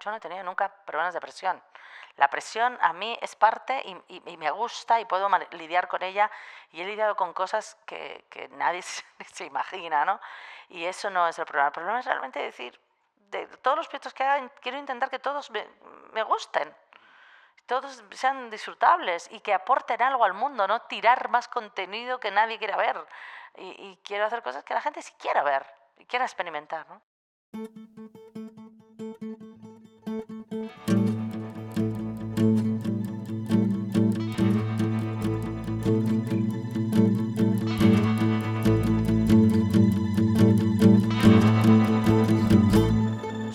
Yo no he tenido nunca problemas de presión. La presión a mí es parte y, me gusta y puedo lidiar con ella y he lidiado con cosas que, nadie se, imagina, ¿no? Y eso no es el problema. El problema es realmente decir, de todos los proyectos que haga, quiero intentar que todos me, gusten, todos sean disfrutables y que aporten algo al mundo, no tirar más contenido que nadie quiera ver. Y, y quiero hacer cosas que la gente sí quiera ver y quiera experimentar, ¿no?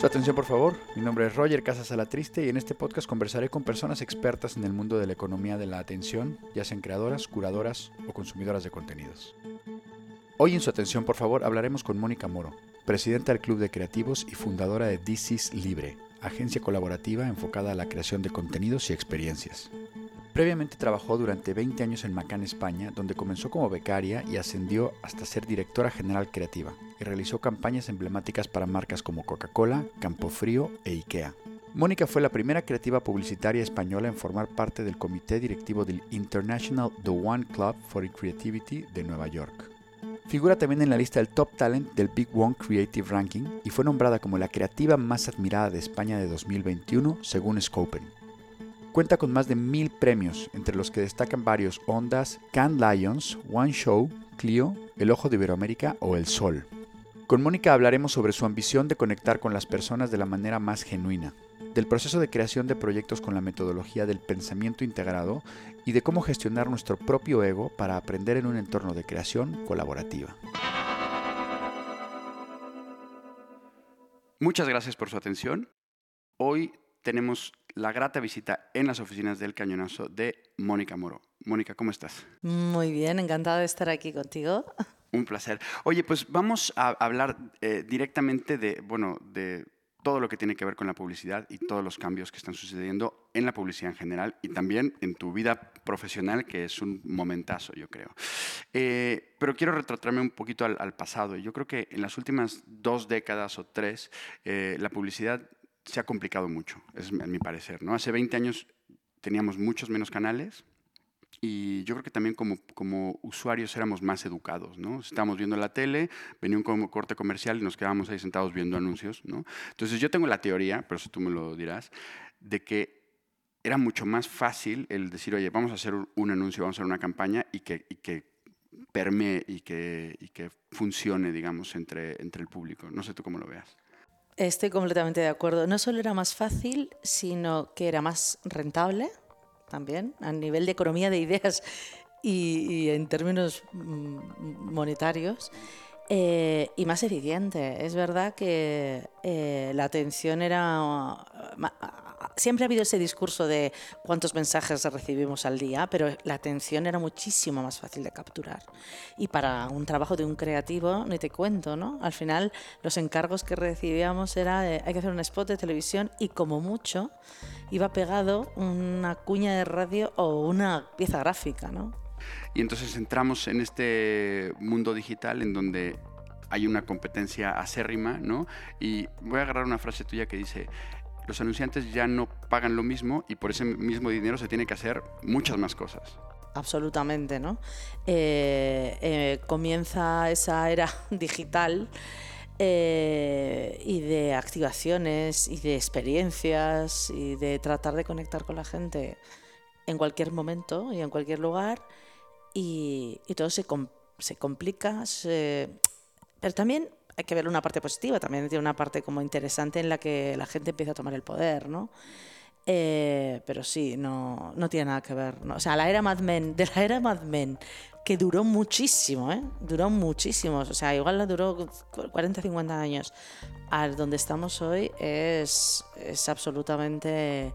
Atención por favor, mi nombre es Roger Casas Triste y en este podcast conversaré con personas expertas en el mundo de la economía de la atención, ya sean creadoras, curadoras o consumidoras de contenidos. Hoy en su atención por favor hablaremos con Mónica Moro, presidenta del Club de Creativos y fundadora de This Libre, agencia colaborativa enfocada a la creación de contenidos y experiencias. Previamente trabajó durante 20 años en Macán, España, donde comenzó como becaria y ascendió hasta ser directora general creativa, y realizó campañas emblemáticas para marcas como Coca-Cola, Campofrío e IKEA. Mónica fue la primera creativa publicitaria española en formar parte del comité directivo del International The One Club for Creativity de Nueva York. Figura también en la lista del Top Talent del Big One Creative Ranking y fue nombrada como la creativa más admirada de España de 2021 según Scopen. Cuenta con más de mil premios, entre los que destacan varios Ondas, Can Lions, One Show, Clio, El Ojo de Iberoamérica o El Sol. Con Mónica hablaremos sobre su ambición de conectar con las personas de la manera más genuina, del proceso de creación de proyectos con la metodología del pensamiento integrado y de cómo gestionar nuestro propio ego para aprender en un entorno de creación colaborativa. Muchas gracias por su atención. Hoy tenemos la grata visita en las oficinas del Cañonazo de Mónica Moro. Mónica, ¿cómo estás? Muy bien, encantada de estar aquí contigo. Un placer. Oye, pues vamos a hablar eh, directamente de, bueno, de todo lo que tiene que ver con la publicidad y todos los cambios que están sucediendo en la publicidad en general y también en tu vida profesional, que es un momentazo, yo creo. Eh, pero quiero retratarme un poquito al, pasado. Yo creo que en las últimas dos décadas o tres, eh, la publicidad se ha complicado mucho, es mi parecer. ¿no? Hace 20 años teníamos muchos menos canales y yo creo que también como, como usuarios éramos más educados. ¿no? Estábamos viendo la tele, venía un corte comercial y nos quedábamos ahí sentados viendo anuncios. ¿no? Entonces yo tengo la teoría, pero eso tú me lo dirás, de que era mucho más fácil el decir, oye, vamos a hacer un anuncio, vamos a hacer una campaña y que, y que permee y que, y que funcione, digamos, entre, entre el público. No sé tú cómo lo veas. Estoy completamente de acuerdo. No solo era más fácil, sino que era más rentable también, a nivel de economía de ideas y, en términos mm, monetarios. Eh, y más eficiente. Es verdad que eh, la atención era siempre ha habido ese discurso de cuántos mensajes recibimos al día, pero la atención era muchísimo más fácil de capturar. Y para un trabajo de un creativo, ni te cuento, ¿no? Al final, los encargos que recibíamos era de, hay que hacer un spot de televisión y como mucho iba pegado una cuña de radio o una pieza gráfica, ¿no? Y entonces entramos en este mundo digital en donde hay una competencia acérrima, ¿no? Y voy a agarrar una frase tuya que dice, los anunciantes ya no pagan lo mismo y por ese mismo dinero se tiene que hacer muchas más cosas. Absolutamente, ¿no? Eh, eh, comienza esa era digital eh, y de activaciones y de experiencias y de tratar de conectar con la gente en cualquier momento y en cualquier lugar y, todo se, se complica, pero también hay que ver una parte positiva, también tiene una parte como interesante en la que la gente empieza a tomar el poder, ¿no? Eh, pero sí, no, no tiene nada que ver. O sea, la era Mad Men, de la era Mad Men, que duró muchísimo, ¿eh? Duró muchísimo. O sea, igual la duró 40, 50 años. A donde estamos hoy es, es absolutamente...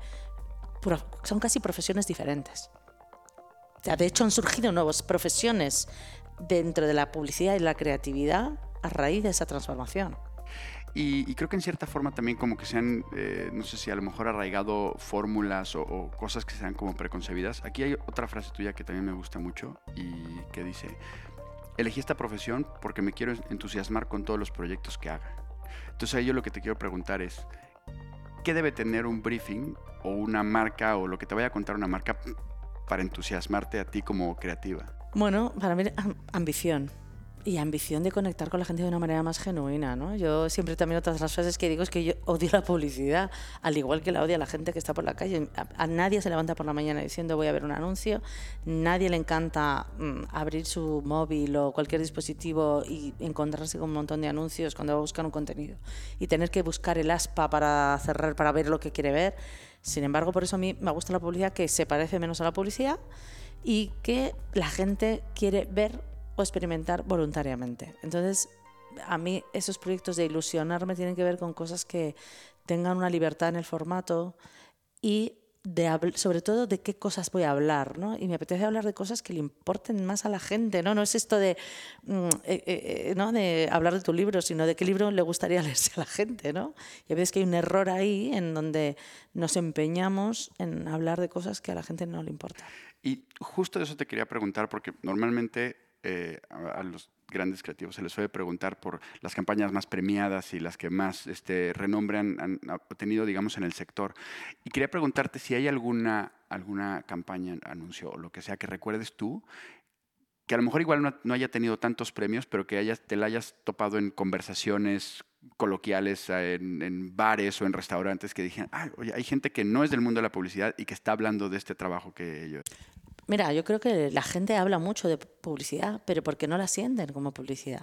Son casi profesiones diferentes. O de hecho, han surgido nuevas profesiones dentro de la publicidad y la creatividad a raíz de esa transformación. Y, creo que en cierta forma también como que se han, eh, no sé si a lo mejor arraigado fórmulas o, cosas que sean como preconcebidas. Aquí hay otra frase tuya que también me gusta mucho y que dice, elegí esta profesión porque me quiero entusiasmar con todos los proyectos que haga. Entonces ahí yo lo que te quiero preguntar es, ¿qué debe tener un briefing o una marca o lo que te vaya a contar una marca para entusiasmarte a ti como creativa? Bueno, para mí ambición y ambición de conectar con la gente de una manera más genuina, ¿no? Yo siempre también otras las frases que digo es que yo odio la publicidad, al igual que la odia la gente que está por la calle. A, nadie se levanta por la mañana diciendo voy a ver un anuncio, nadie le encanta mm, abrir su móvil o cualquier dispositivo y encontrarse con un montón de anuncios cuando va a buscar un contenido y tener que buscar el aspa para cerrar, para ver lo que quiere ver. Sin embargo, por eso a mí me gusta la publicidad que se parece menos a la publicidad y que la gente quiere ver experimentar voluntariamente. Entonces, a mí esos proyectos de ilusionarme tienen que ver con cosas que tengan una libertad en el formato y de sobre todo de qué cosas voy a hablar, ¿no? Y me apetece hablar de cosas que le importen más a la gente, ¿no? No es esto de, mm, eh, eh, ¿no? de hablar de tu libro, sino de qué libro le gustaría leerse a la gente, ¿no? Y a veces que hay un error ahí en donde nos empeñamos en hablar de cosas que a la gente no le importan. Y justo de eso te quería preguntar, porque normalmente eh, a, los grandes creativos se les suele preguntar por las campañas más premiadas y las que más este, renombre han, obtenido, digamos, en el sector. Y quería preguntarte si hay alguna, alguna campaña, anuncio o lo que sea que recuerdes tú que a lo mejor igual no, haya tenido tantos premios, pero que hayas, te la hayas topado en conversaciones coloquiales, en, bares o en restaurantes que dijeron, oye, hay gente que no es del mundo de la publicidad y que está hablando de este trabajo que yo... Mira, yo creo que la gente habla mucho de publicidad, pero porque no la sienten como publicidad.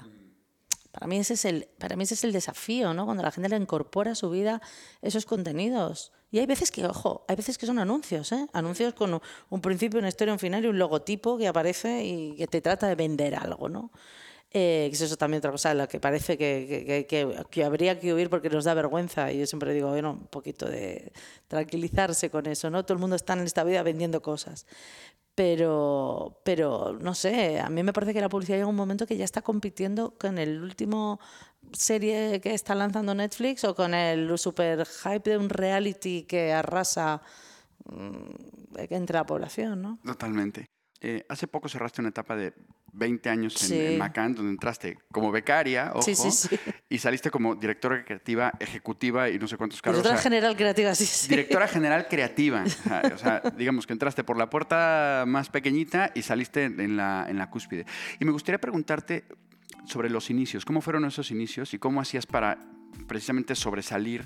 Para mí ese es el, para mí ese es el desafío, ¿no? Cuando la gente le incorpora a su vida esos contenidos. Y hay veces que, ojo, hay veces que son anuncios, ¿eh? Anuncios con un principio, una historia, un final y un logotipo que aparece y que te trata de vender algo, ¿no? Eh, eso es también otra cosa, la que parece que, que, que, habría que huir porque nos da vergüenza. Y yo siempre digo, bueno, un poquito de tranquilizarse con eso, ¿no? Todo el mundo está en esta vida vendiendo cosas pero, pero no sé, a mí me parece que la publicidad llega un momento que ya está compitiendo con el último serie que está lanzando Netflix o con el super hype de un reality que arrasa mm, entre la población, ¿no? Totalmente. Eh, hace poco cerraste una etapa de 20 años en, Macan, donde entraste como becaria, ojo, y saliste como directora creativa ejecutiva y no sé cuántos cargos. Directora general creativa, sí, sí. Directora general creativa. O sea, digamos que entraste por la puerta más pequeñita y saliste en la, en la cúspide. Y me gustaría preguntarte sobre los inicios. ¿Cómo fueron esos inicios y cómo hacías para precisamente sobresalir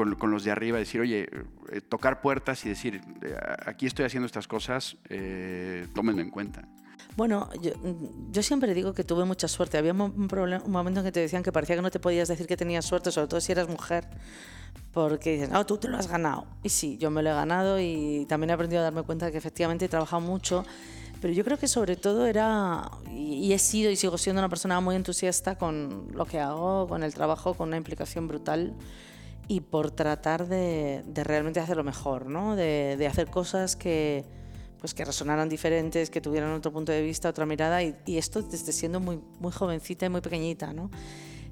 con, con, los de arriba, decir, oye, eh, tocar puertas y decir, eh, aquí estoy haciendo estas cosas, eh, tómenlo en cuenta. Bueno, yo, siempre digo que tuve mucha suerte. Había un, problema, un momento en que te decían que parecía que no te podías decir que tenías suerte, sobre todo si eras mujer, porque dicen, no, tú te lo has ganado. Y sí, yo me lo he ganado y también he aprendido a darme cuenta de que efectivamente he trabajado mucho. Pero yo creo que sobre todo era, y he sido y sigo siendo una persona muy entusiasta con lo que hago, con el trabajo, con una implicación brutal y por tratar de, de realmente hacerlo mejor, ¿no? de, de hacer cosas que, pues que resonaran diferentes, que tuvieran otro punto de vista, otra mirada, y, esto desde siendo muy, muy jovencita y muy pequeñita, ¿no?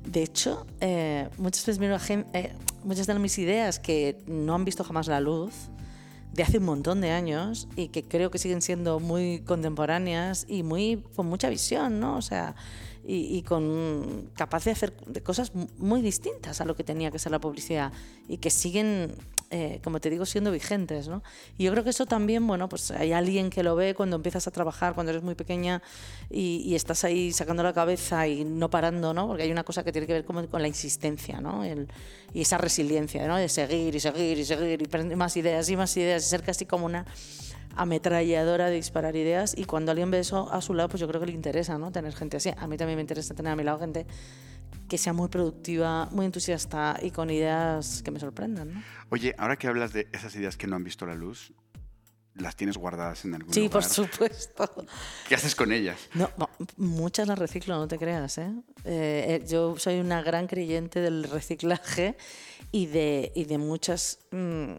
De hecho, eh, muchas, veces eh, muchas de mis ideas que no han visto jamás la luz, de hace un montón de años, y que creo que siguen siendo muy contemporáneas y muy, con mucha visión, ¿no? O sea, y, con capaz de hacer cosas muy distintas a lo que tenía que ser la publicidad y que siguen eh, como te digo, siendo vigentes. ¿no? Y yo creo que eso también, bueno, pues hay alguien que lo ve cuando empiezas a trabajar, cuando eres muy pequeña y, estás ahí sacando la cabeza y no parando, ¿no? porque hay una cosa que tiene que ver con, con la insistencia ¿no? y esa resiliencia ¿no? de seguir y seguir y seguir y más ideas y más ideas y ser casi como una ametralladora de disparar ideas y cuando alguien ve eso a su lado, pues yo creo que le interesa, ¿no? Tener gente así. A mí también me interesa tener a mi lado gente que sea muy productiva, muy entusiasta y con ideas que me sorprendan, ¿no? Oye, ahora que hablas de esas ideas que no han visto la luz, ¿las tienes guardadas en algún sí, lugar? Sí, por supuesto. ¿Qué haces con ellas? No, muchas las reciclo, no te creas, ¿eh? Eh, yo soy una gran creyente del reciclaje y de, y de muchas... Mm,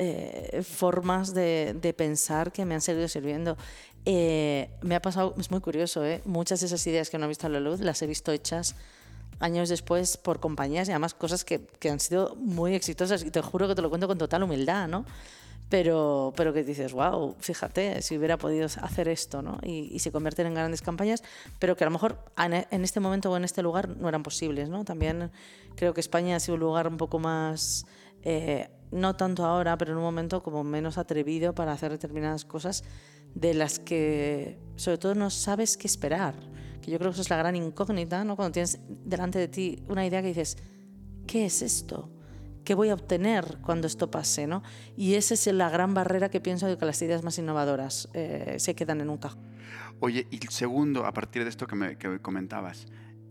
eh, formas de, pensar que me han seguido sirviendo. Eh, me ha pasado, es muy curioso, ¿eh? muchas de esas ideas que no he visto a la luz las he visto hechas años después por compañías y además cosas que, que, han sido muy exitosas y te juro que te lo cuento con total humildad, ¿no? Pero, pero que dices, wow, fíjate, si hubiera podido hacer esto, ¿no? Y, y se convierten en grandes campañas, pero que a lo mejor en este momento o en este lugar no eran posibles, ¿no? También creo que España ha sido un lugar un poco más eh, no tanto ahora, pero en un momento como menos atrevido para hacer determinadas cosas de las que sobre todo no sabes qué esperar. Que yo creo que eso es la gran incógnita, ¿no? Cuando tienes delante de ti una idea que dices, ¿qué es esto? ¿Qué voy a obtener cuando esto pase? ¿no? Y esa es la gran barrera que pienso de que las ideas más innovadoras eh, se quedan en un cajón. Oye, y segundo, a partir de esto que me que comentabas,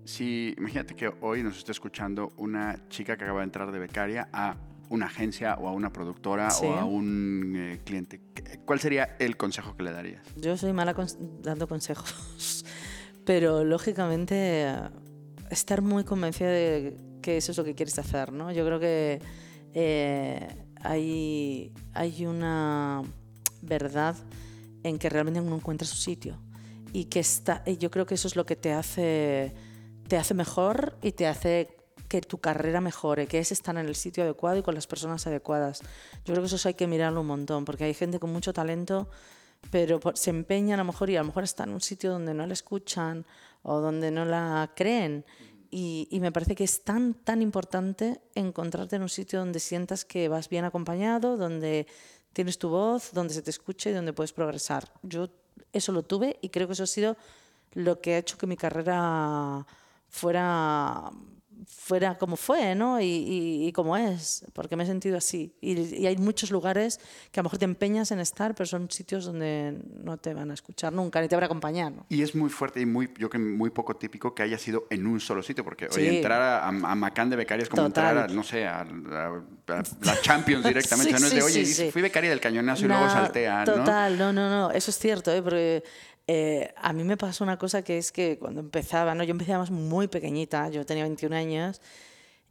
si imagínate que hoy nos está escuchando una chica que acaba de entrar de becaria a una agencia o a una productora o a un eh, cliente, ¿cuál sería el consejo que le darías? Yo soy mala dando consejos, pero lógicamente estar muy convencida de que eso es lo que quieres hacer, ¿no? Yo creo que eh, hay, hay una verdad en que realmente uno encuentra su sitio y que está, yo creo que eso es lo que te hace, te hace mejor y te hace que tu carrera mejore, que es estar en el sitio adecuado y con las personas adecuadas. Yo creo que eso hay que mirarlo un montón, porque hay gente con mucho talento, pero se empeña a lo mejor y a lo mejor está en un sitio donde no la escuchan o donde no la creen y, me parece que es tan, tan importante encontrarte en un sitio donde sientas que vas bien acompañado, donde tienes tu voz, donde se te escuche y donde puedes progresar. Yo eso lo tuve y creo que eso ha sido lo que ha hecho que mi carrera fuera fuera como fue, ¿no? Y, como es, porque me he sentido así. Y, hay muchos lugares que a lo mejor te empeñas en estar, pero son sitios donde no te van a escuchar nunca, ni te van a acompañar. Y es muy fuerte y muy, yo que muy poco típico que haya sido en un solo sitio, porque hoy entrar a, a, Macán de becaria es como entrar a, no sé, a, la Champions directamente. no es de, oye, fui becaria del cañonazo y luego saltea, ¿no? Total, no, no, no, eso es cierto, ¿eh? porque eh, a mí me pasó una cosa que es que cuando empezaba, ¿no? yo empezaba muy pequeñita, yo tenía 21 años,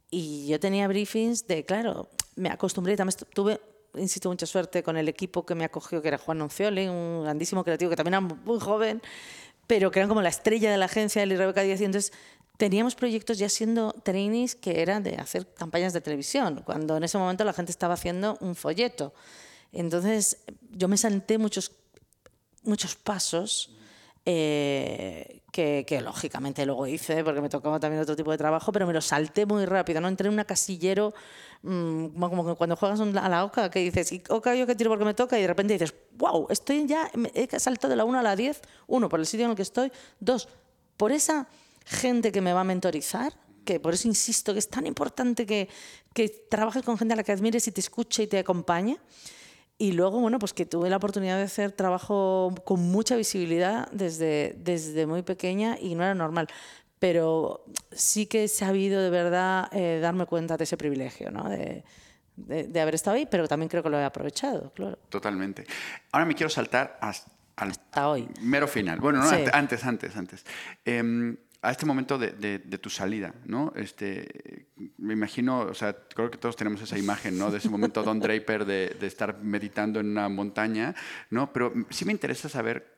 y yo tenía briefings de, claro, me acostumbré, también tuve, insisto, mucha suerte con el equipo que me acogió, que era Juan Noncioli, un grandísimo creativo que también era muy joven, pero que eran como la estrella de la agencia, él y Rebeca Díaz, y entonces teníamos proyectos ya siendo trainees que eran de hacer campañas de televisión, cuando en ese momento la gente estaba haciendo un folleto. Entonces yo me salté muchos muchos pasos eh, que, lógicamente luego hice porque me tocaba también otro tipo de trabajo, pero me lo salté muy rápido, ¿no? Entré en un casillero mm, como cuando juegas a la OCA que dices, OCA yo que tiro porque me toca y de repente dices, wow, estoy ya, he saltado de la 1 a la 10, uno, por el sitio en el que estoy, dos, por esa gente que me va a mentorizar, que por eso insisto que es tan importante que, que trabajes con gente a la que admires y te escuche y te acompañe. Y luego, bueno, pues que tuve la oportunidad de hacer trabajo con mucha visibilidad desde, desde muy pequeña y no era normal. Pero sí que he sabido de verdad eh, darme cuenta de ese privilegio, ¿no? De, de, haber estado ahí, pero también creo que lo he aprovechado, claro. Totalmente. Ahora me quiero saltar hasta, hasta hoy. Mero final. Bueno, no, antes, antes, antes. Eh, a este momento de, de, tu salida, ¿no? Este, me imagino, o sea, creo que todos tenemos esa imagen, ¿no? De ese momento Don Draper de, de estar meditando en una montaña, ¿no? Pero sí me interesa saber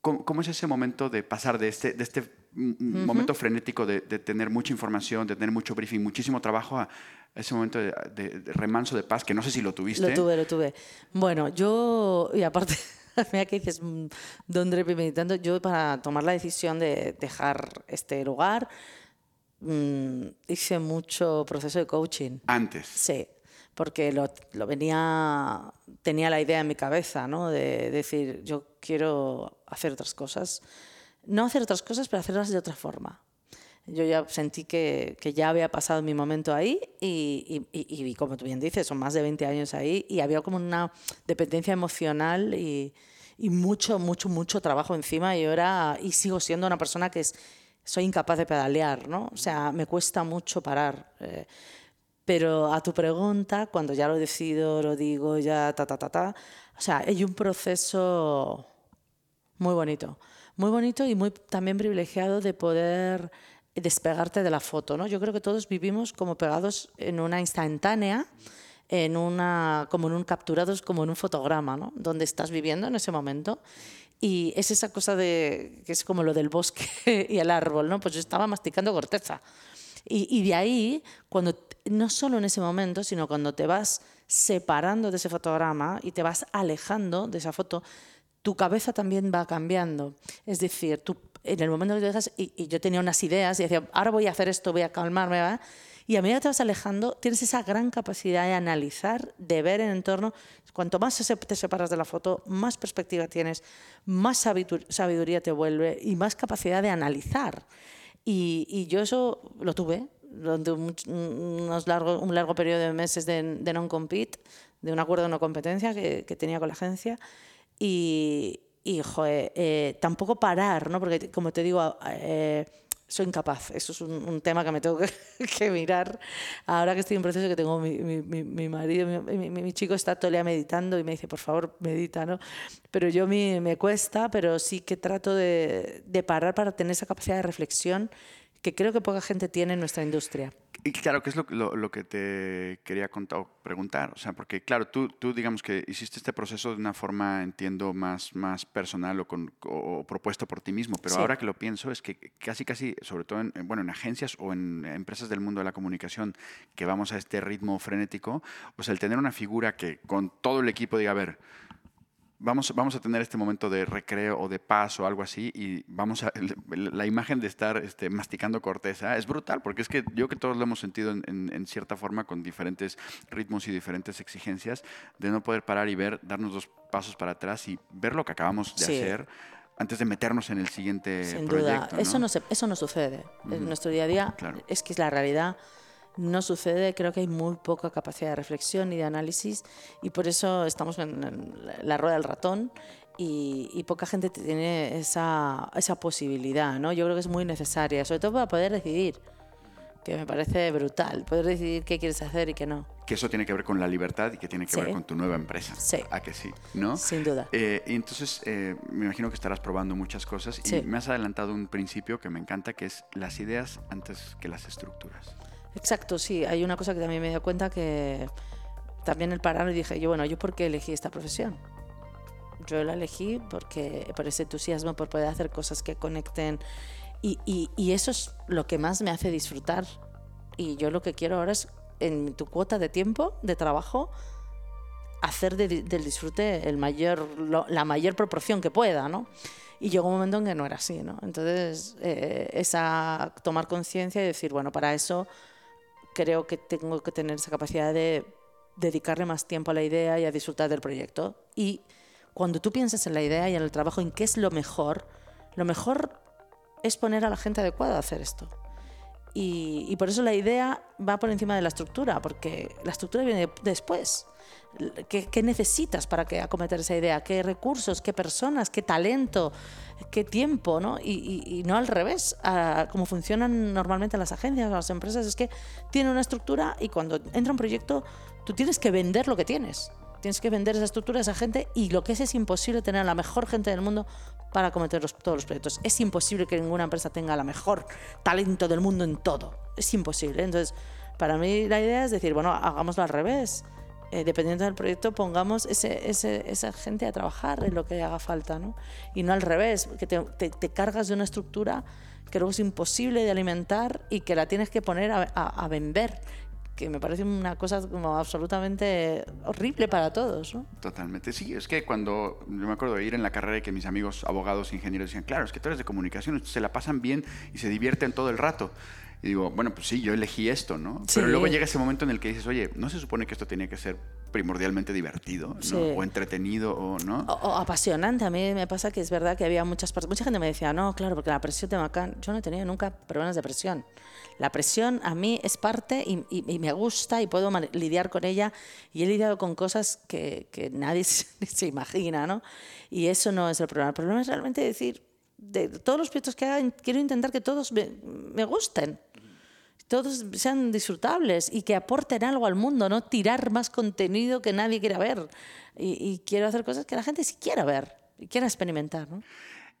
cómo, cómo es ese momento de pasar de este, de este momento frenético de, de, tener mucha información, de tener mucho briefing, muchísimo trabajo a ese momento de, remanso de paz, que no sé si lo tuviste. Lo tuve, lo tuve. Bueno, yo, y aparte... Mira que dices, mm, Don Drepe meditando. Yo para tomar la decisión de dejar este lugar mm, hice mucho proceso de coaching. Antes. Sí, porque lo, lo, venía, tenía la idea en mi cabeza, ¿no? De decir, yo quiero hacer otras cosas. No hacer otras cosas, pero hacerlas de otra forma. Yo ya sentí que, que ya había pasado mi momento ahí y, y, y, como tú bien dices, son más de 20 años ahí y había como una dependencia emocional y, mucho, mucho, mucho trabajo encima y ahora y sigo siendo una persona que es, soy incapaz de pedalear, ¿no? O sea, me cuesta mucho parar. Eh, pero a tu pregunta, cuando ya lo decido, lo digo, ya ta, ta, ta, ta, o sea, hay un proceso muy bonito, muy bonito y muy también privilegiado de poder despegarte de la foto, ¿no? Yo creo que todos vivimos como pegados en una instantánea, en una, como en un capturados, como en un fotograma, ¿no? Donde estás viviendo en ese momento. Y es esa cosa de, que es como lo del bosque y el árbol, ¿no? Pues yo estaba masticando corteza. Y, de ahí, cuando, no solo en ese momento, sino cuando te vas separando de ese fotograma y te vas alejando de esa foto, tu cabeza también va cambiando. Es decir, tú en el momento que te dejas, y, yo tenía unas ideas y decía, ahora voy a hacer esto, voy a calmarme, ¿va? Y a medida que te vas alejando, tienes esa gran capacidad de analizar, de ver el entorno. Cuanto más te separas de la foto, más perspectiva tienes, más sabiduría te vuelve y más capacidad de analizar. Y, yo eso lo tuve durante un, unos largo, un largo periodo de meses de, non-compete, de un acuerdo de no competencia que, tenía con la agencia. Y, y joder, eh, tampoco parar, ¿no? Porque, como te digo, eh, soy incapaz. Eso es un, tema que me tengo que, mirar. Ahora que estoy en proceso, que tengo mi, mi, mi, marido, mi, chico está todo el día meditando y me dice, por favor, medita, ¿no? Pero yo me, me cuesta, pero sí que trato de, de parar para tener esa capacidad de reflexión que creo que poca gente tiene en nuestra industria. Y claro, ¿qué es lo, lo, que te quería contar, preguntar? O sea, porque claro, tú, tú digamos que hiciste este proceso de una forma, entiendo, más, más personal o, con, o propuesto por ti mismo, pero ahora que lo pienso es que casi, casi, sobre todo en, bueno, en agencias o en empresas del mundo de la comunicación, que vamos a este ritmo frenético, o sea, el tener una figura que con todo el equipo diga, a ver, vamos, vamos a tener este momento de recreo o de paz o algo así y vamos a, la imagen de estar este, masticando corteza es brutal, porque es que yo que todos lo hemos sentido en, cierta forma con diferentes ritmos y diferentes exigencias, de no poder parar y ver, darnos dos pasos para atrás y ver lo que acabamos de hacer antes de meternos en el siguiente Sin duda, eso no, eso no sucede. En nuestro día a día. Es que es la realidad no sucede, creo que hay muy poca capacidad de reflexión y de análisis y por eso estamos en la rueda del ratón y, poca gente tiene esa, esa, posibilidad, ¿no? Yo creo que es muy necesaria, sobre todo para poder decidir, que me parece brutal, poder decidir qué quieres hacer y qué no. Que eso tiene que ver con la libertad y que tiene que ver con tu nueva empresa. Sí. ¿A que sí? ¿No? Sin duda. Eh, y entonces, eh, me imagino que estarás probando muchas cosas y me has adelantado un principio que me encanta, que es las ideas antes que las estructuras. Exacto, sí. Hay una cosa que también me dio cuenta que también el parar y dije, yo, bueno, ¿yo por qué elegí esta profesión? Yo la elegí porque por ese entusiasmo, por poder hacer cosas que conecten. Y, eso es lo que más me hace disfrutar. Y yo lo que quiero ahora es, en tu cuota de tiempo, de trabajo, hacer del disfrute el mayor, la mayor proporción que pueda, ¿no? Y llegó un momento en que no era así, ¿no? Entonces, eh, esa tomar conciencia y decir, bueno, para eso creo que tengo que tener esa capacidad de dedicarle más tiempo a la idea y a disfrutar del proyecto. Y cuando tú piensas en la idea y en el trabajo, en qué es lo mejor, lo mejor es poner a la gente adecuada a hacer esto. Y, por eso la idea va por encima de la estructura, porque la estructura viene después. ¿Qué, necesitas para que acometer esa idea? ¿Qué recursos? ¿Qué personas? ¿Qué talento? ¿Qué tiempo? ¿no? Y, no al revés, como funcionan normalmente las agencias, las empresas, es que tienen una estructura y cuando entra un proyecto tú tienes que vender lo que tienes. Tienes que vender esa estructura a esa gente y lo que es es imposible tener a la mejor gente del mundo para cometer todos los proyectos. Es imposible que ninguna empresa tenga la mejor talento del mundo en todo. Es imposible. Entonces, para mí la idea es decir, bueno, hagámoslo al revés. Eh, dependiendo del proyecto, pongamos ese, esa gente a trabajar en lo que haga falta, ¿no? Y no al revés, que te, cargas de una estructura que luego es imposible de alimentar y que la tienes que poner a vender que me parece una cosa como absolutamente horrible para todos. ¿no? Totalmente, sí. Es que cuando yo me acuerdo de ir en la carrera y que mis amigos abogados, ingenieros decían, claro, es que tú eres de comunicación, se la pasan bien y se divierten todo el rato. Y digo, bueno, pues sí, yo elegí esto, ¿no? Pero luego llega ese momento en el que dices, oye, ¿no se supone que esto tenía que ser primordialmente divertido, ¿no? O entretenido, o no? O, apasionante. A mí me pasa que es verdad que había muchas personas, mucha gente me decía, no, claro, porque la presión de Macán, yo no he tenido nunca problemas de presión. La presión a mí es parte y, me gusta y puedo lidiar con ella y he lidiado con cosas que, que nadie se, imagina, ¿no? Y eso no es el problema. El problema es realmente decir, de todos los proyectos que haga, quiero intentar que todos me, me gusten todos sean disfrutables y que aporten algo al mundo, no tirar más contenido que nadie quiera ver. Y, quiero hacer cosas que la gente sí quiera ver y quiera experimentar. ¿no?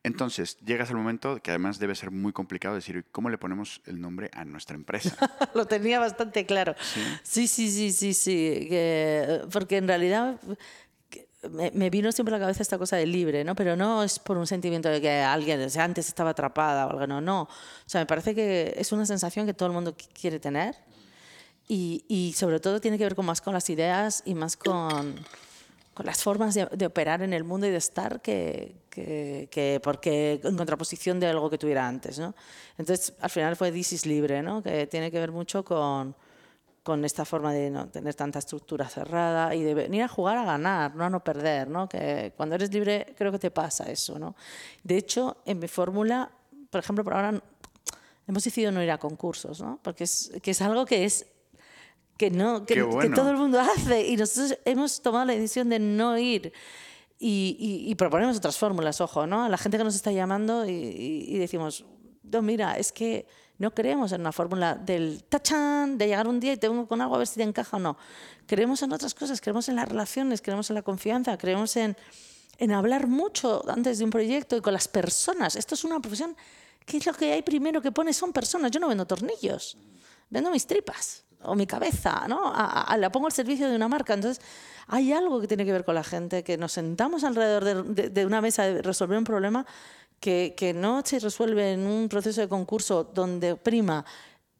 Entonces, llegas al momento que además debe ser muy complicado decir, ¿cómo le ponemos el nombre a nuestra empresa? Lo tenía bastante claro. Sí, sí, sí, sí, sí. porque en realidad me, vino siempre a la cabeza esta cosa de libre, ¿no? Pero no es por un sentimiento de que alguien antes estaba atrapada o algo, no, no. O sea, me parece que es una sensación que todo el mundo quiere tener y, y sobre todo tiene que ver con más con las ideas y más con, con las formas de, operar en el mundo y de estar Que, que, porque en contraposición de algo que tuviera antes, ¿no? Entonces, al final fue This is libre, ¿no? Que tiene que ver mucho con, con esta forma de no tener tanta estructura cerrada y de venir a jugar a ganar, no a no perder, ¿no? Que cuando eres libre creo que te pasa eso, ¿no? De hecho, en mi fórmula, por ejemplo, por ahora hemos decidido no ir a concursos, ¿no? Porque es, que es algo que es que no que, todo el mundo hace y nosotros hemos tomado la decisión de no ir y, y, proponemos otras fórmulas, ojo, ¿no? A la gente que nos está llamando y, y decimos, no, mira, es que no creemos en una fórmula del tachan, de llegar un día y te vengo con algo a ver si te encaja o no. Creemos en otras cosas, creemos en las relaciones, creemos en la confianza, creemos en, en hablar mucho antes de un proyecto y con las personas. Esto es una profesión que es lo que hay primero que pone son personas. Yo no vendo tornillos, vendo mis tripas o mi cabeza, ¿no? la pongo al servicio de una marca. Entonces, hay algo que tiene que ver con la gente, que nos sentamos alrededor de, de, una mesa de resolver un problema que, no se resuelve en un proceso de concurso donde prima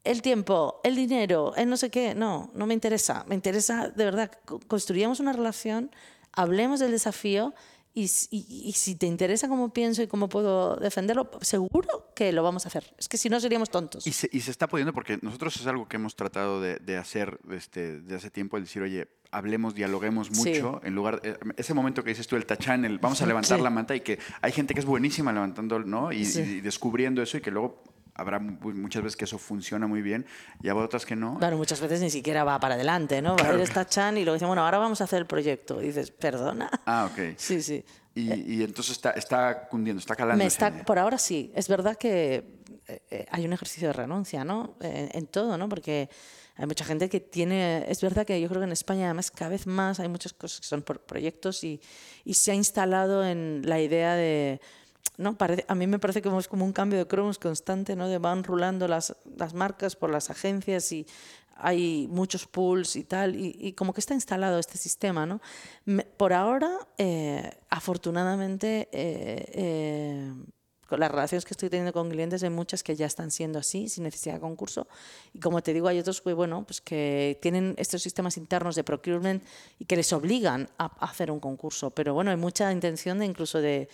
el tiempo, el dinero, el no sé qué. No, no me interesa. Me interesa, de verdad, construyamos una relación, hablemos del desafío y, y, si te interesa cómo pienso y cómo puedo defenderlo, seguro que lo vamos a hacer. Es que si no seríamos tontos. Y se, y se está pudiendo porque nosotros es algo que hemos tratado de, de hacer este, de hace tiempo, el decir, oye, hablemos, dialoguemos mucho, en lugar de, ese momento que dices tú, el tachán, el vamos a levantar la manta y que hay gente que es buenísima levantando, ¿no? Y, y, descubriendo eso y que luego habrá muchas veces que eso funciona muy bien y habrá otras que no. Claro, muchas veces ni siquiera va para adelante, ¿no? Claro. Está Chan y luego dice, bueno, ahora vamos a hacer el proyecto. Y dices, perdona. Ah, ok. Sí, sí. Y, y entonces está, está cundiendo, está calando. Me está, por ahora sí. Es verdad que eh, eh, hay un ejercicio de renuncia, ¿no? En, en, todo, ¿no? Porque hay mucha gente que tiene... Es verdad que yo creo que en España además cada vez más hay muchas cosas que son por proyectos y, y se ha instalado en la idea de ¿no? Parece, a mí me parece que es como un cambio de cromos constante, ¿no? De van rulando las, las marcas por las agencias y hay muchos pools y tal, y, y como que está instalado este sistema, ¿no? Me, por ahora, eh, afortunadamente, eh, eh, las relaciones que estoy teniendo con clientes, hay muchas que ya están siendo así, sin necesidad de concurso, y como te digo, hay otros que, bueno, pues que tienen estos sistemas internos de procurement y que les obligan a, hacer un concurso, pero bueno, hay mucha intención de incluso de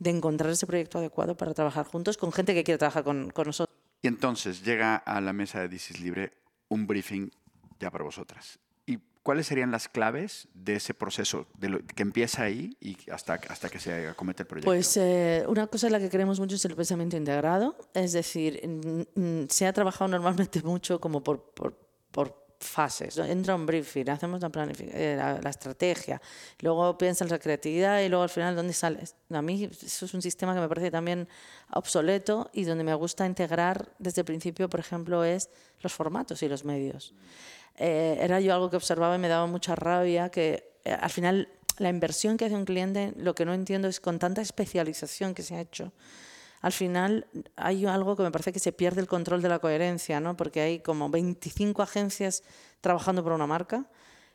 de encontrar ese proyecto adecuado para trabajar juntos con gente que quiere trabajar con, con nosotros. Y entonces llega a la mesa de This Libre un briefing ya para vosotras. ¿Y cuáles serían las claves de ese proceso, de lo, que empieza ahí y hasta, hasta que se acomete el proyecto? Pues eh, una cosa en la que creemos mucho es el pensamiento integrado, es decir, se ha trabajado normalmente mucho como por, por, por fases. Entra un briefing, hacemos la, eh, la, la, estrategia, luego piensas la creatividad y luego al final dónde sales. A mí eso es un sistema que me parece también obsoleto y donde me gusta integrar desde el principio, por ejemplo, es los formatos y los medios. Eh, era yo algo que observaba y me daba mucha rabia que eh, al final la inversión que hace un cliente, lo que no entiendo es con tanta especialización que se ha hecho, al final hay algo que me parece que se pierde el control de la coherencia, ¿no? porque hay como 25 agencias trabajando por una marca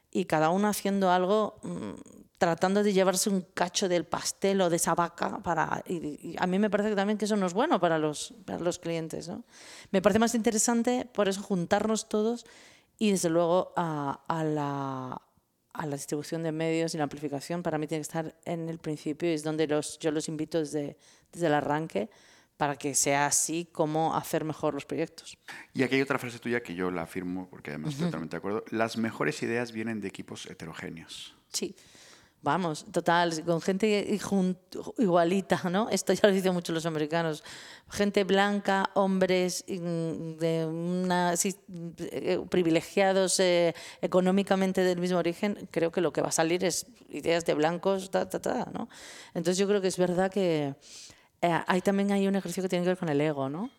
y cada una haciendo algo mmm, tratando de llevarse un cacho del pastel o de esa vaca para a mí me parece también que eso no es bueno para los, para los clientes ¿no? me parece más interesante por eso juntarnos todos y desde luego a, a la a la distribución de medios y la amplificación para mí tiene que estar en el principio y es donde los, yo los invito desde, desde el arranque para que sea así como hacer mejor los proyectos. Y aquí hay otra frase tuya que yo la afirmo porque además uh -huh. estoy totalmente de acuerdo. Las mejores ideas vienen de equipos heterogéneos. Sí. Vamos, total, con gente igualita, ¿no? Esto ya lo dicen mucho los americanos. Gente blanca, hombres de sí, privilegiados eh, económicamente del mismo origen, creo que lo que va a salir es ideas de blancos, ta, ta, ¿no? Entonces yo creo que es verdad que eh, ahí también hay un ejercicio que tiene que ver con el ego, ¿no?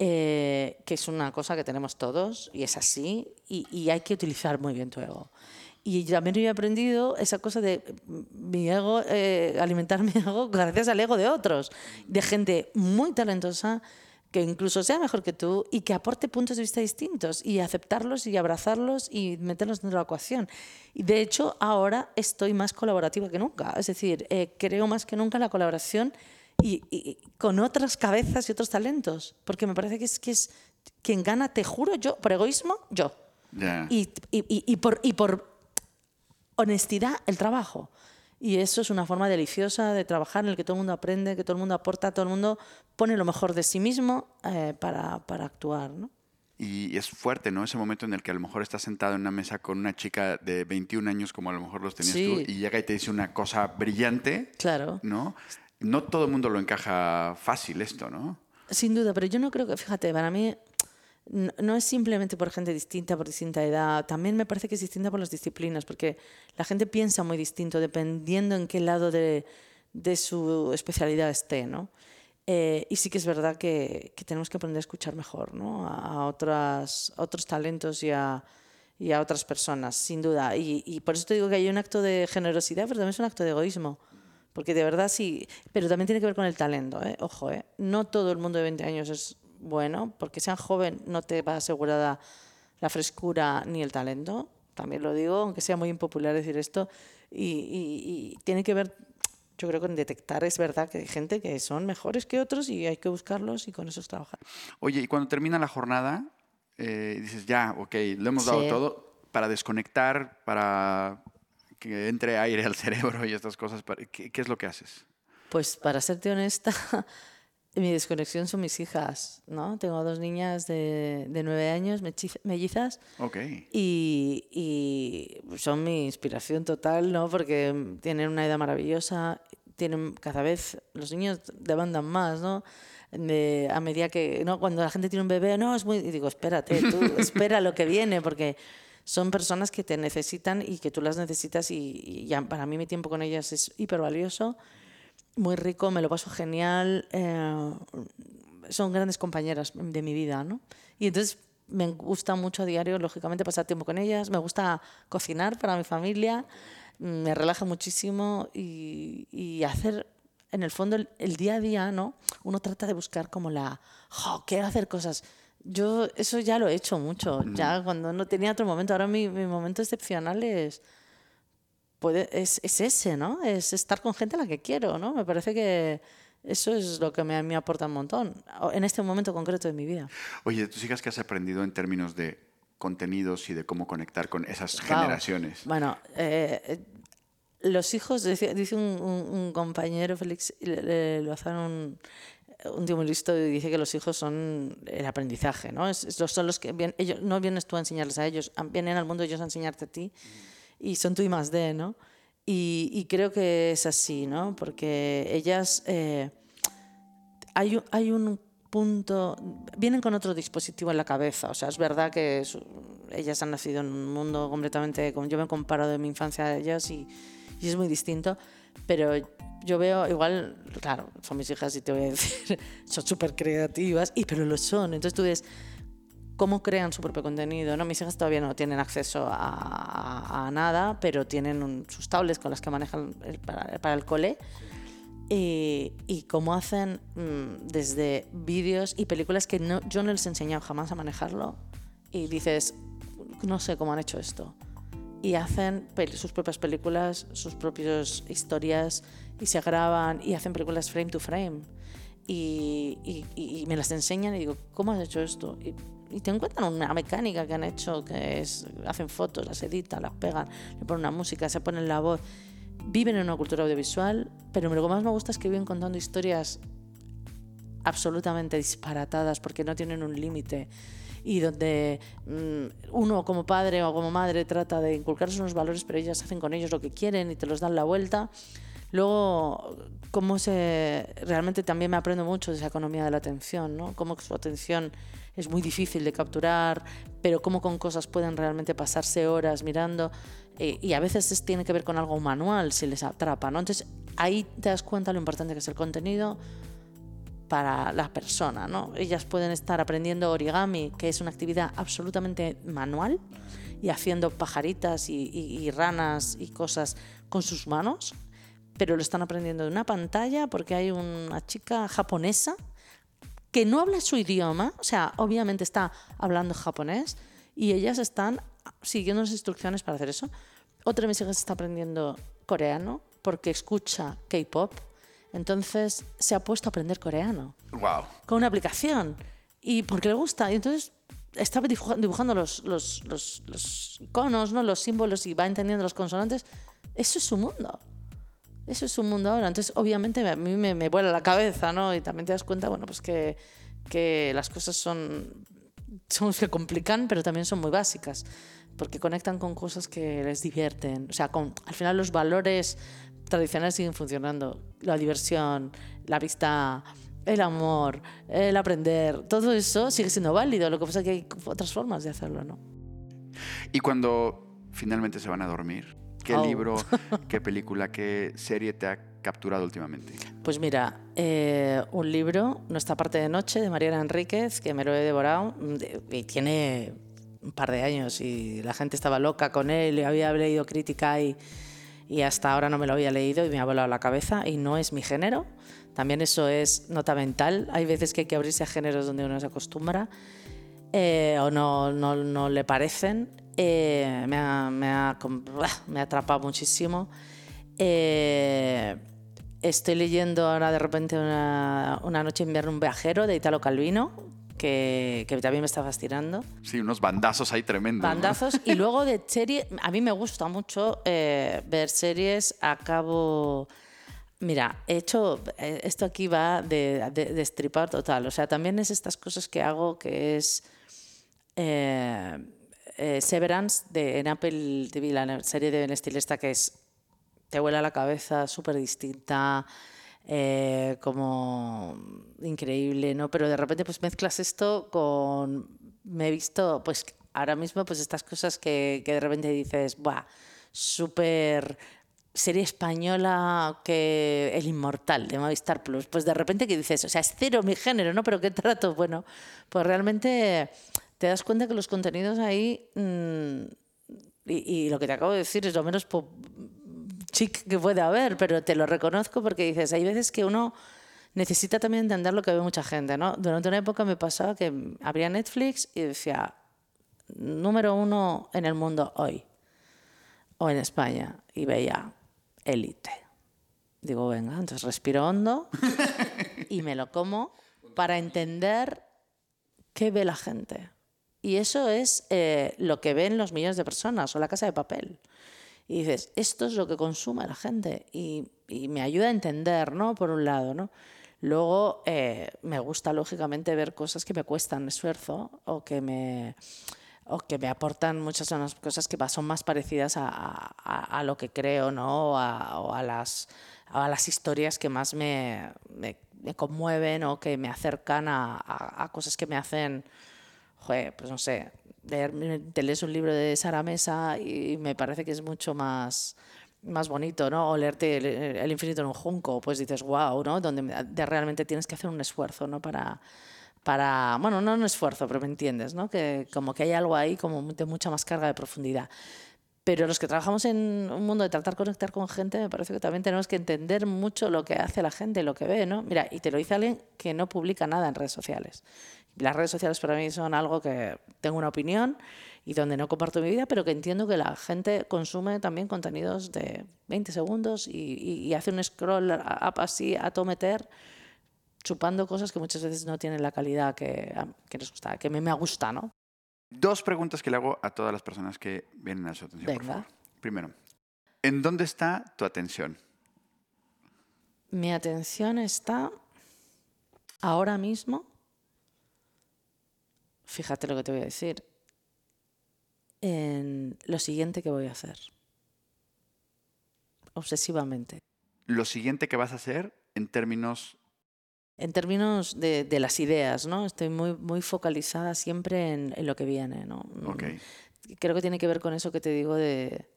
Eh, que es una cosa que tenemos todos y es así y, y hay que utilizar muy bien tu ego. Y también yo he aprendido esa cosa de mi ego, eh, alimentar mi ego gracias al ego de otros, de gente muy talentosa que incluso sea mejor que tú y que aporte puntos de vista distintos y aceptarlos y abrazarlos y meterlos dentro de la ecuación. Y de hecho ahora estoy más colaborativa que nunca, es decir, eh, creo más que nunca en la colaboración y, y, con otras cabezas y otros talentos, porque me parece que es, que es quien gana, te juro yo, por egoísmo, yo. Yeah. Y, y, y, por, y por honestidad el trabajo. Y eso es una forma deliciosa de trabajar en el que todo el mundo aprende, que todo el mundo aporta, todo el mundo pone lo mejor de sí mismo eh, para, para, actuar. ¿no? Y es fuerte, ¿no? Ese momento en el que a lo mejor estás sentado en una mesa con una chica de 21 años, como a lo mejor los tenías tú, y llega y te dice una cosa brillante. Claro. ¿No? No todo el mundo lo encaja fácil esto, ¿no? Sin duda, pero yo no creo que, fíjate, para mí no, es simplemente por gente distinta, por distinta edad, también me parece que es distinta por las disciplinas, porque la gente piensa muy distinto dependiendo en qué lado de, de su especialidad esté, ¿no? Eh, y sí que es verdad que, que, tenemos que aprender a escuchar mejor ¿no? a, otras, otros talentos y a, y a, otras personas, sin duda. Y, y, por eso te digo que hay un acto de generosidad, pero también es un acto de egoísmo. Porque de verdad sí, pero también tiene que ver con el talento, ¿eh? ojo, ¿eh? no todo el mundo de 20 años es bueno, porque sean joven no te va asegurada la frescura ni el talento, también lo digo, aunque sea muy impopular decir esto, y, tiene que ver, yo creo, con detectar, es verdad que hay gente que son mejores que otros y hay que buscarlos y con eso trabajar. Oye, y cuando termina la jornada, eh, dices, ya, ok, lo hemos dado todo, para desconectar, para que entre aire al cerebro y estas cosas, ¿qué, qué es lo que haces? Pues para serte honesta, mi desconexión son mis hijas, ¿no? Tengo dos niñas de, de nueve años, mellizas. Okay. Y, y, son mi inspiración total, ¿no? Porque tienen una edad maravillosa, tienen cada vez, los niños demandan más, ¿no? a medida que, ¿no? Cuando la gente tiene un bebé, no, es muy... Y digo, espérate, tú espera lo que viene, porque son personas que te necesitan y que tú las necesitas y, y para mí mi tiempo con ellas es hiper valioso muy rico, me lo paso genial. Eh, son grandes compañeras de mi vida, ¿no? Y entonces me gusta mucho a diario, lógicamente, pasar tiempo con ellas. Me gusta cocinar para mi familia, me relaja muchísimo y, y hacer, en el fondo, el, día a día, ¿no? Uno trata de buscar como la, oh, quiero hacer cosas. Yo eso ya lo he hecho mucho, ya cuando no tenía otro momento. Ahora mi, mi momento excepcional es puede, es, es, ese, ¿no? Es estar con gente a la que quiero, ¿no? Me parece que eso es lo que me, me aporta un montón, en este momento concreto de mi vida. Oye, ¿tú sigas que has aprendido en términos de contenidos y de cómo conectar con esas generaciones? Bueno, eh, los hijos, dice, dice un, un, compañero, Félix Lozano, un, un tío muy listo, y dice que los hijos son el aprendizaje, ¿no? Es, son los que vienen, ellos, no vienes tú a enseñarles a ellos, vienen al mundo ellos a enseñarte a ti y son tú y más de, ¿no? Y, y creo que es así, ¿no? Porque ellas, eh, hay, hay un punto, vienen con otro dispositivo en la cabeza, o sea, es verdad que ellas han nacido en un mundo completamente, yo me comparo de mi infancia a ellas y, y es muy distinto, pero yo veo, igual, claro, son mis hijas y te voy a decir, son súper creativas, y, pero lo son. Entonces tú ves, cómo crean su propio contenido. ¿no? Mis hijas todavía no tienen acceso a, nada, pero tienen sus tablets con las que manejan para, el cole. Y, cómo hacen mm, desde vídeos y películas que no, yo no les he enseñado jamás a manejarlo. Y dices, no sé cómo han hecho esto. Y hacen sus propias películas, sus propias historias, y se graban y hacen películas frame to frame. Y, y, me las enseñan y digo, ¿cómo has hecho esto? y te encuentran una mecánica que han hecho, que es, hacen fotos, las editan, las pegan, le ponen una música, se ponen la voz. Viven en una cultura audiovisual, pero lo que más me gusta es que viven contando historias absolutamente disparatadas porque no tienen un límite y donde mm, uno como padre o como madre trata de inculcarles unos valores, pero ellas hacen con ellos lo que quieren y te los dan la vuelta. Luego, cómo se realmente también me aprendo mucho de esa economía de la atención, ¿no? Cómo su atención es muy difícil de capturar, pero cómo con cosas pueden realmente pasarse horas mirando eh, y a veces tiene que ver con algo manual si les atrapa, ¿no? Entonces ahí te das cuenta lo importante que es el contenido para la persona, ¿no? Ellas pueden estar aprendiendo origami, que es una actividad absolutamente manual, y haciendo pajaritas y ranas y cosas con sus manos, pero lo están aprendiendo de una pantalla porque hay una chica japonesa que no habla su idioma, o sea, obviamente está hablando japonés y ellas están siguiendo las instrucciones para hacer eso. Otra de mis hijas está aprendiendo coreano porque escucha K-pop, entonces se ha puesto a aprender coreano. Wow. Con una aplicación y porque le gusta. Y entonces está dibujando los, los, los, los iconos, ¿no? los símbolos y va entendiendo los consonantes. Eso es su mundo. Eso es un mundo ahora. Entonces, obviamente, a mí me, me vuela la cabeza, ¿no? Y también te das cuenta, bueno, pues que, que las cosas son, son se complican, pero también son muy básicas, porque conectan con cosas que les divierten. O sea, con, al final los valores tradicionales siguen funcionando. La diversión, la vista, el amor, el aprender, todo eso sigue siendo válido. Lo que pasa es que hay otras formas de hacerlo, ¿no? Y cuando finalmente se van a dormir, ¿qué Oh. libro, qué película, qué serie te ha capturado últimamente? Pues mira, eh, un libro, Nuestra parte de noche, de Mariana Enríquez, que me lo he devorado, mm, y tiene un par de años y la gente estaba loca con él, y había leído crítica y, y hasta ahora no me lo había leído y me ha volado la cabeza y no es mi género. También eso es nota mental. Hay veces que hay que abrirse a géneros donde uno se acostumbra eh, o no, no, no le parecen. Eh, me, ha, me, ha, me ha atrapado muchísimo. Eh, estoy leyendo ahora de repente una, una noche invierno un viajero de Italo Calvino, que, que también me está fascinando. Sí, unos bandazos ahí tremendos. ¿no? Bandazos. Y luego de serie, a mí me gusta mucho eh, ver series. Acabo. Mira, he hecho. Esto aquí va de, de, de stripar total. O sea, también es estas cosas que hago que es. eh, eh, Severance de, en Apple TV, la serie de Ben Stiller esta que es. Te vuela la cabeza, súper distinta. eh, como increíble, ¿no? Pero de repente pues mezclas esto con... Me he visto, pues ahora mismo, pues estas cosas que, que de repente dices, ¡buah! Súper serie española que El Inmortal de Movistar Plus. Pues de repente que dices, o sea, es cero mi género, ¿no? Pero qué trato, bueno, pues realmente te das cuenta que los contenidos ahí... mm, y, y lo que te acabo de decir es lo menos chic que puede haber, pero te lo reconozco porque dices, hay veces que uno necesita también entender lo que ve mucha gente, ¿no? Durante una época me pasaba que abría Netflix y decía, número uno en el mundo hoy, o en España, y veía élite. Digo, venga, entonces respiro hondo y me lo como para entender qué ve la gente. Y eso es eh, lo que ven los millones de personas o la casa de papel. Y dices, esto es lo que consume la gente. Y, me ayuda a entender, ¿no? Por un lado, ¿no? Luego eh, me gusta, lógicamente, ver cosas que me cuestan esfuerzo o que me, o que me aportan muchas las cosas que son más parecidas a, a- lo que creo, ¿no? O a, las, a las historias que más me, me- me conmueven o que me acercan a cosas que me hacen, joder, pues no sé, leer, te lees un libro de Sara Mesa y me parece que es mucho más más bonito, ¿no? O leerte el, el infinito en un junco, pues dices, wow, ¿no? Donde de- realmente tienes que hacer un esfuerzo, ¿no? Para, para, bueno, no un esfuerzo, pero me entiendes, ¿no? Que como que hay algo ahí como de mucha más carga de profundidad. Pero los que trabajamos en un mundo de tratar conectar con gente, me parece que también tenemos que entender mucho lo que hace la gente, lo que ve, ¿no? Mira, y te lo dice alguien que no publica nada en redes sociales. Las redes sociales para mí son algo que tengo una opinión y donde no comparto mi vida, pero que entiendo que la gente consume también contenidos de 20 segundos y, y- y hace un scroll up así a todo meter, chupando cosas que muchas veces no tienen la calidad que, que nos gusta, que mí me gusta, ¿no? Dos preguntas que le hago a todas las personas que vienen a su atención, por Venga. favor. Primero, ¿en dónde está tu atención? Mi atención está ahora mismo, fíjate lo que te voy a decir, en lo siguiente que voy a hacer. Obsesivamente. Lo siguiente que vas a hacer en términos... En términos de, de las ideas, ¿no? Estoy muy, muy focalizada siempre en, en lo que viene, ¿no? Ok. Creo que tiene que ver con eso que te digo de,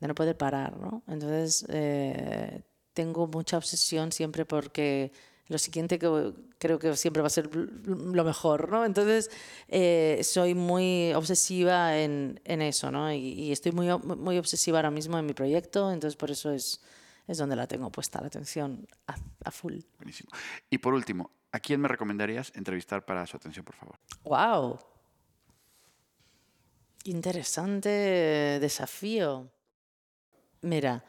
de no poder parar, ¿no? Entonces, eh, tengo mucha obsesión siempre porque lo siguiente que creo que siempre va a ser lo mejor, ¿no? Entonces, eh, soy muy obsesiva en, en eso, ¿no? Y, y estoy muy, muy obsesiva ahora mismo en mi proyecto, entonces por eso es, es donde la tengo puesta la atención a, a full. Buenísimo. Y por último, ¿a quién me recomendarías entrevistar para su atención, por favor? ¡Wow! Interesante desafío. Mira,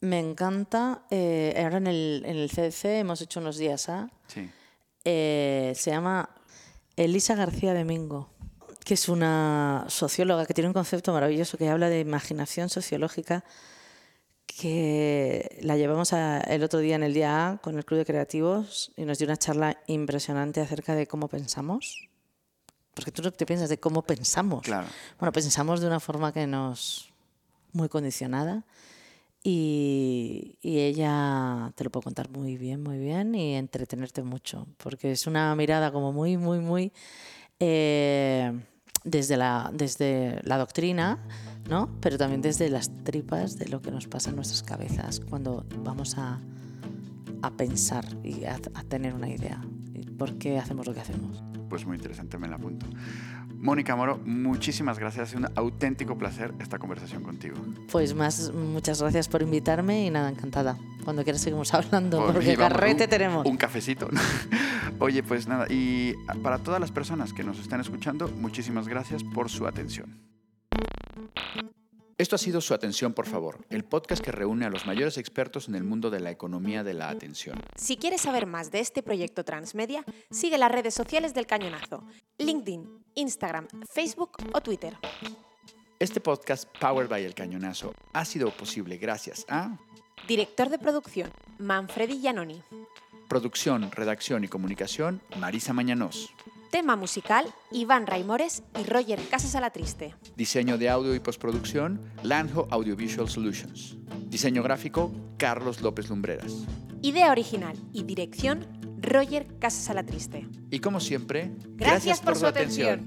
me encanta. eh, ahora en el, en el CDC hemos hecho unos días A. Sí. Eh, se llama Elisa García de Mingo, que es una socióloga que tiene un concepto maravilloso que habla de imaginación sociológica que la llevamos el otro día en el día A con el Club de Creativos y nos dio una charla impresionante acerca de cómo pensamos. Porque tú no te piensas de cómo pensamos. Claro. Bueno, pensamos de una forma que nos. muy condicionada. Y, ella te lo puedo contar muy bien, muy bien y entretenerte mucho. Porque es una mirada como muy, muy, muy. Eh, desde la, desde la doctrina, ¿no? pero también desde las tripas de lo que nos pasa en nuestras cabezas cuando vamos a, a pensar y a, a, tener una idea. ¿Por qué hacemos lo que hacemos? Pues muy interesante, me la apunto. Mónica Moro, muchísimas gracias. Es un auténtico placer esta conversación contigo. Pues más, muchas gracias por invitarme y nada, encantada. Cuando quieras seguimos hablando, porque carrete tenemos. Un cafecito. Oye, pues nada, y para todas las personas que nos están escuchando, muchísimas gracias por su atención. Esto ha sido Su Atención, por favor, el podcast que reúne a los mayores expertos en el mundo de la economía de la atención. Si quieres saber más de este proyecto transmedia, sigue las redes sociales del Cañonazo, LinkedIn, Instagram, Facebook o Twitter. Este podcast, Powered by El Cañonazo, ha sido posible gracias a... Director de producción, Manfredi Giannoni. Producción, redacción y comunicación, Marisa Mañanos. Tema musical, Iván Raimores y Roger Casas a la Triste. Diseño de audio y postproducción, Lanjo Audiovisual Solutions. Diseño gráfico, Carlos López Lumbreras. Idea original y dirección, Roger Casas a la Triste. Y como siempre, gracias, por, su atención.